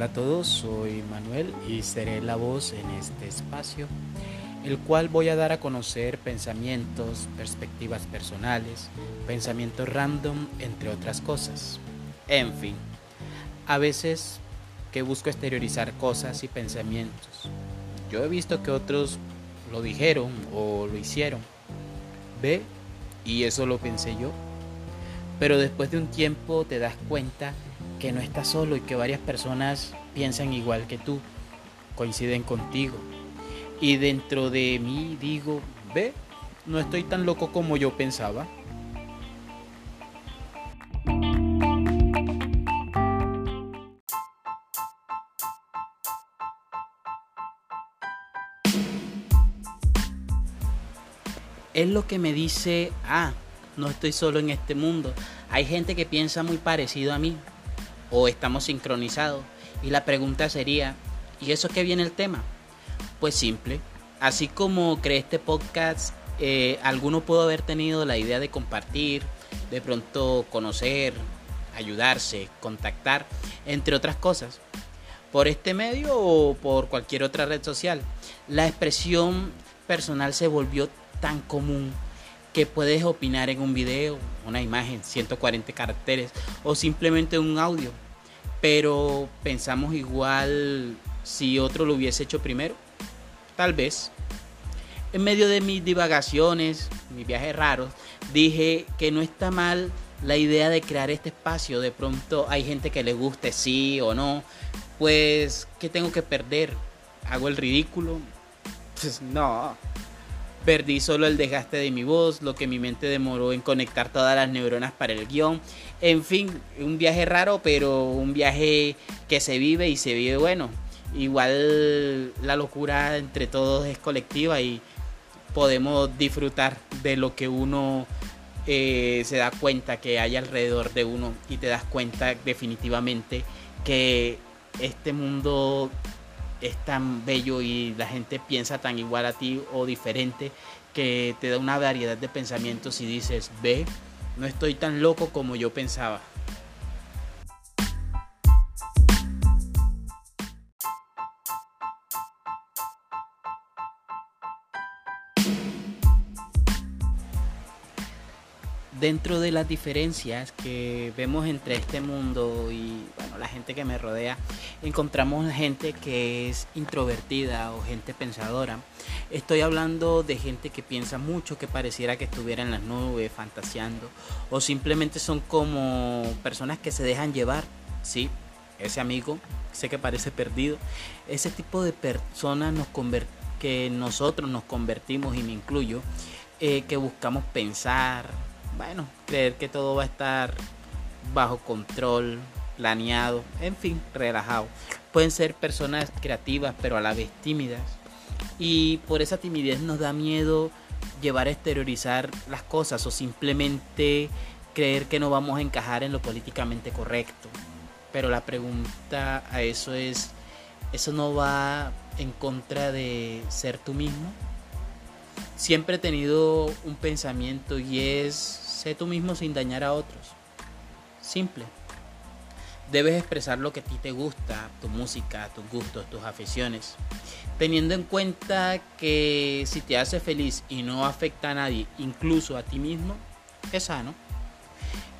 Hola a todos, soy Manuel y seré la voz en este espacio, el cual voy a dar a conocer pensamientos, perspectivas personales, pensamientos random, entre otras cosas. En fin, a veces que busco exteriorizar cosas y pensamientos. Yo he visto que otros lo dijeron o lo hicieron. Ve, y eso lo pensé yo. Pero después de un tiempo te das cuenta que no estás solo y que varias personas piensan igual que tú, coinciden contigo. Y dentro de mí digo, ve, no estoy tan loco como yo pensaba. Es lo que me dice, ah, no estoy solo en este mundo. Hay gente que piensa muy parecido a mí o estamos sincronizados. Y la pregunta sería, ¿y eso qué viene el tema? Pues simple. Así como creé este podcast, eh, alguno pudo haber tenido la idea de compartir, de pronto conocer, ayudarse, contactar, entre otras cosas. Por este medio o por cualquier otra red social. La expresión personal se volvió tan común que puedes opinar en un video, una imagen, 140 caracteres o simplemente un audio. Pero pensamos igual si otro lo hubiese hecho primero. Tal vez. En medio de mis divagaciones, mis viajes raros, dije que no está mal la idea de crear este espacio. De pronto hay gente que le guste, sí o no. Pues, ¿qué tengo que perder? ¿Hago el ridículo? Pues no. Perdí solo el desgaste de mi voz, lo que mi mente demoró en conectar todas las neuronas para el guion. En fin, un viaje raro, pero un viaje que se vive y se vive bueno. Igual la locura entre todos es colectiva y podemos disfrutar de lo que uno eh, se da cuenta que hay alrededor de uno y te das cuenta definitivamente que este mundo es tan bello y la gente piensa tan igual a ti o diferente que te da una variedad de pensamientos y dices, ve, no estoy tan loco como yo pensaba. Dentro de las diferencias que vemos entre este mundo y bueno, la gente que me rodea, encontramos gente que es introvertida o gente pensadora. Estoy hablando de gente que piensa mucho, que pareciera que estuviera en las nubes fantaseando, o simplemente son como personas que se dejan llevar, ¿sí? Ese amigo, sé que parece perdido, ese tipo de personas nos que nosotros nos convertimos, y me incluyo, eh, que buscamos pensar, bueno, creer que todo va a estar bajo control, planeado, en fin, relajado. Pueden ser personas creativas, pero a la vez tímidas. Y por esa timidez nos da miedo llevar a exteriorizar las cosas o simplemente creer que no vamos a encajar en lo políticamente correcto. Pero la pregunta a eso es, ¿eso no va en contra de ser tú mismo? Siempre he tenido un pensamiento y es Sé tú mismo sin dañar a otros. Simple. Debes expresar lo que a ti te gusta, tu música, tus gustos, tus aficiones, teniendo en cuenta que si te hace feliz y no afecta a nadie, incluso a ti mismo, es sano.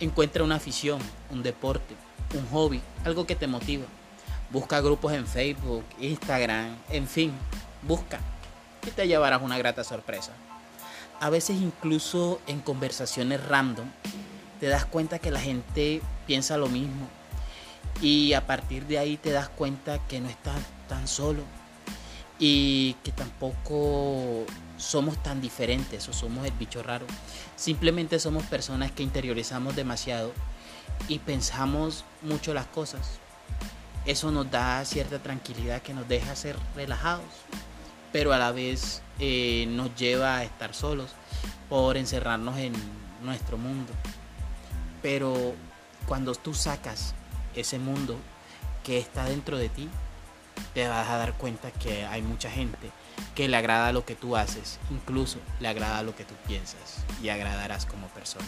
Encuentra una afición, un deporte, un hobby, algo que te motiva. Busca grupos en Facebook, Instagram, en fin, busca y te llevarás una grata sorpresa a veces incluso en conversaciones random te das cuenta que la gente piensa lo mismo y a partir de ahí te das cuenta que no estás tan solo y que tampoco somos tan diferentes o somos el bicho raro. Simplemente somos personas que interiorizamos demasiado y pensamos mucho las cosas. Eso nos da cierta tranquilidad que nos deja ser relajados pero a la vez eh, nos lleva a estar solos por encerrarnos en nuestro mundo. Pero cuando tú sacas ese mundo que está dentro de ti, te vas a dar cuenta que hay mucha gente que le agrada lo que tú haces, incluso le agrada lo que tú piensas y agradarás como persona.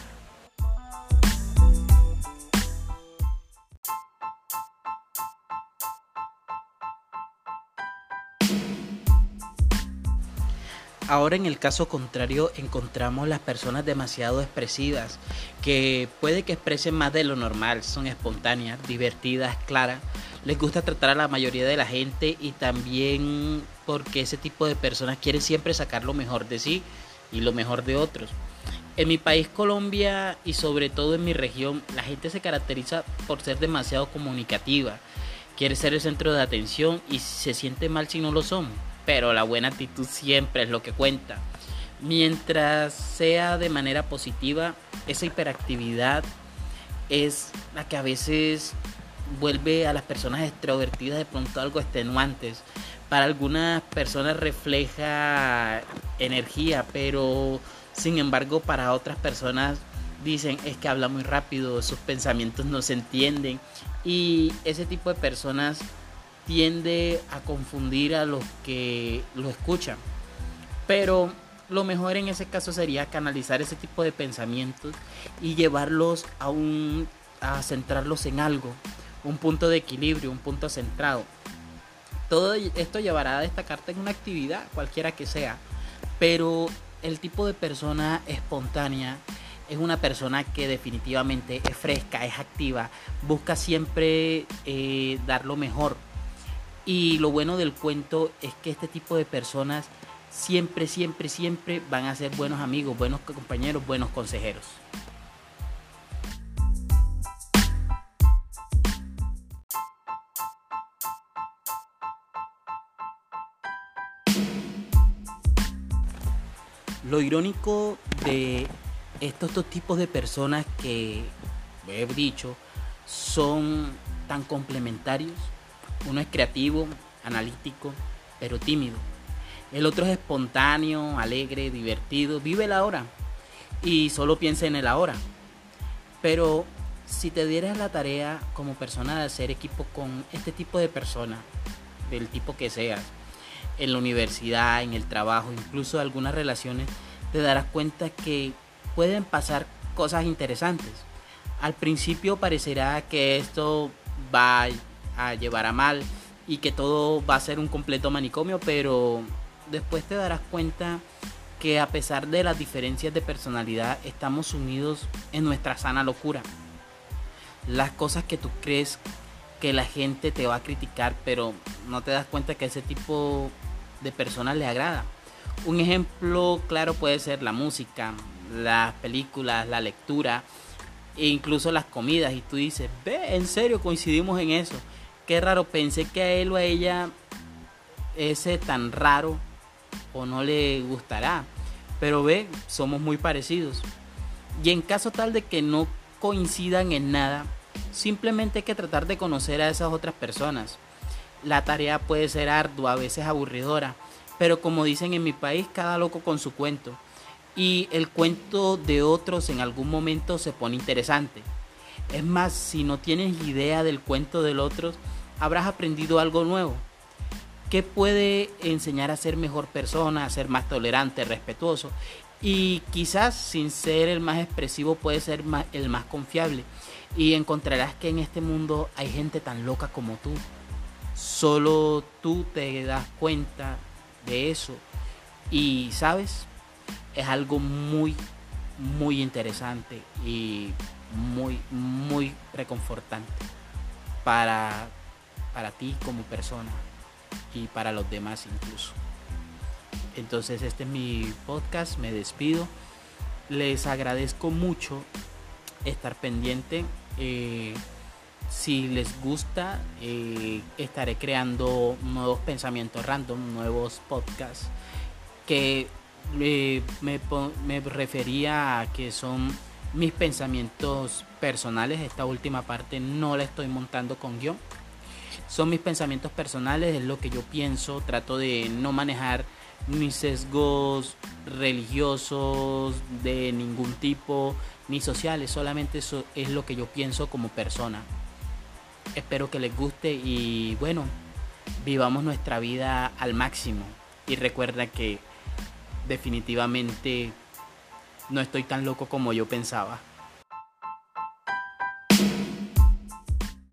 Ahora en el caso contrario encontramos las personas demasiado expresivas, que puede que expresen más de lo normal, son espontáneas, divertidas, claras, les gusta tratar a la mayoría de la gente y también porque ese tipo de personas quieren siempre sacar lo mejor de sí y lo mejor de otros. En mi país Colombia y sobre todo en mi región, la gente se caracteriza por ser demasiado comunicativa, quiere ser el centro de atención y se siente mal si no lo son pero la buena actitud siempre es lo que cuenta. Mientras sea de manera positiva, esa hiperactividad es la que a veces vuelve a las personas extrovertidas de pronto algo extenuantes. Para algunas personas refleja energía, pero sin embargo para otras personas dicen es que habla muy rápido, sus pensamientos no se entienden y ese tipo de personas tiende a confundir a los que lo escuchan. Pero lo mejor en ese caso sería canalizar ese tipo de pensamientos y llevarlos a un a centrarlos en algo, un punto de equilibrio, un punto centrado. Todo esto llevará a destacarte en una actividad, cualquiera que sea, pero el tipo de persona espontánea es una persona que definitivamente es fresca, es activa, busca siempre eh, dar lo mejor y lo bueno del cuento es que este tipo de personas siempre, siempre, siempre van a ser buenos amigos, buenos compañeros, buenos consejeros. Lo irónico de estos dos tipos de personas que he dicho son tan complementarios uno es creativo, analítico, pero tímido. El otro es espontáneo, alegre, divertido, vive la hora y solo piensa en el ahora. Pero si te dieras la tarea como persona de hacer equipo con este tipo de personas, del tipo que seas, en la universidad, en el trabajo, incluso algunas relaciones, te darás cuenta que pueden pasar cosas interesantes. Al principio parecerá que esto va a llevar a mal y que todo va a ser un completo manicomio, pero después te darás cuenta que a pesar de las diferencias de personalidad estamos unidos en nuestra sana locura. Las cosas que tú crees que la gente te va a criticar, pero no te das cuenta que ese tipo de personas le agrada. Un ejemplo claro puede ser la música, las películas, la lectura e incluso las comidas. Y tú dices, ve, en serio coincidimos en eso qué raro, pensé que a él o a ella ese tan raro o no le gustará. Pero ve, somos muy parecidos. Y en caso tal de que no coincidan en nada, simplemente hay que tratar de conocer a esas otras personas. La tarea puede ser ardua, a veces aburridora, pero como dicen en mi país, cada loco con su cuento. Y el cuento de otros en algún momento se pone interesante. Es más, si no tienes idea del cuento del otro, habrás aprendido algo nuevo. Que puede enseñar a ser mejor persona, a ser más tolerante, respetuoso y quizás sin ser el más expresivo puede ser el más confiable. Y encontrarás que en este mundo hay gente tan loca como tú. Solo tú te das cuenta de eso. Y sabes, es algo muy, muy interesante y muy, muy reconfortante para para ti como persona y para los demás incluso. Entonces este es mi podcast, me despido. Les agradezco mucho estar pendiente. Eh, si les gusta, eh, estaré creando nuevos pensamientos random, nuevos podcasts que eh, me, me refería a que son mis pensamientos personales. Esta última parte no la estoy montando con guion son mis pensamientos personales, es lo que yo pienso, trato de no manejar mis sesgos religiosos de ningún tipo, ni sociales, solamente eso es lo que yo pienso como persona. Espero que les guste y bueno, vivamos nuestra vida al máximo y recuerda que definitivamente no estoy tan loco como yo pensaba.